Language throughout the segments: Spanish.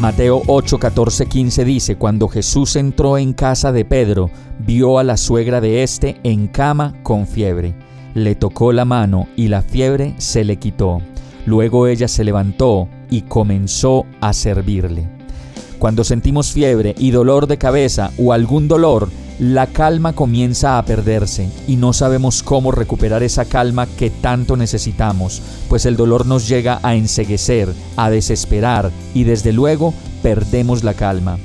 Mateo 8, 14, 15 dice, Cuando Jesús entró en casa de Pedro, vio a la suegra de éste en cama con fiebre. Le tocó la mano y la fiebre se le quitó. Luego ella se levantó y comenzó a servirle. Cuando sentimos fiebre y dolor de cabeza o algún dolor, la calma comienza a perderse y no sabemos cómo recuperar esa calma que tanto necesitamos, pues el dolor nos llega a enseguecer, a desesperar y desde luego perdemos la calma.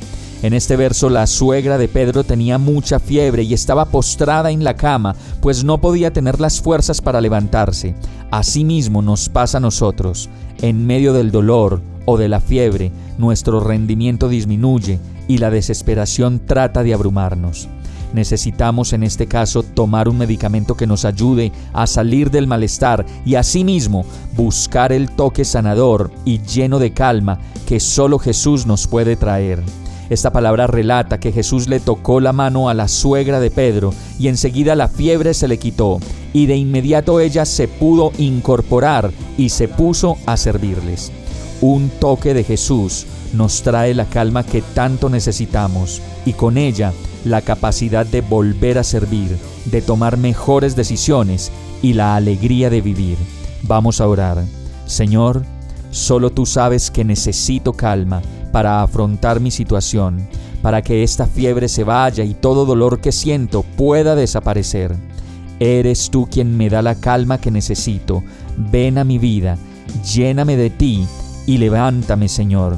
En este verso la suegra de Pedro tenía mucha fiebre y estaba postrada en la cama, pues no podía tener las fuerzas para levantarse. Asimismo nos pasa a nosotros. En medio del dolor o de la fiebre, nuestro rendimiento disminuye y la desesperación trata de abrumarnos. Necesitamos en este caso tomar un medicamento que nos ayude a salir del malestar y asimismo buscar el toque sanador y lleno de calma que solo Jesús nos puede traer. Esta palabra relata que Jesús le tocó la mano a la suegra de Pedro y enseguida la fiebre se le quitó y de inmediato ella se pudo incorporar y se puso a servirles. Un toque de Jesús nos trae la calma que tanto necesitamos y con ella la capacidad de volver a servir, de tomar mejores decisiones y la alegría de vivir. Vamos a orar. Señor, solo tú sabes que necesito calma para afrontar mi situación, para que esta fiebre se vaya y todo dolor que siento pueda desaparecer. Eres tú quien me da la calma que necesito. Ven a mi vida, lléname de ti y levántame, Señor.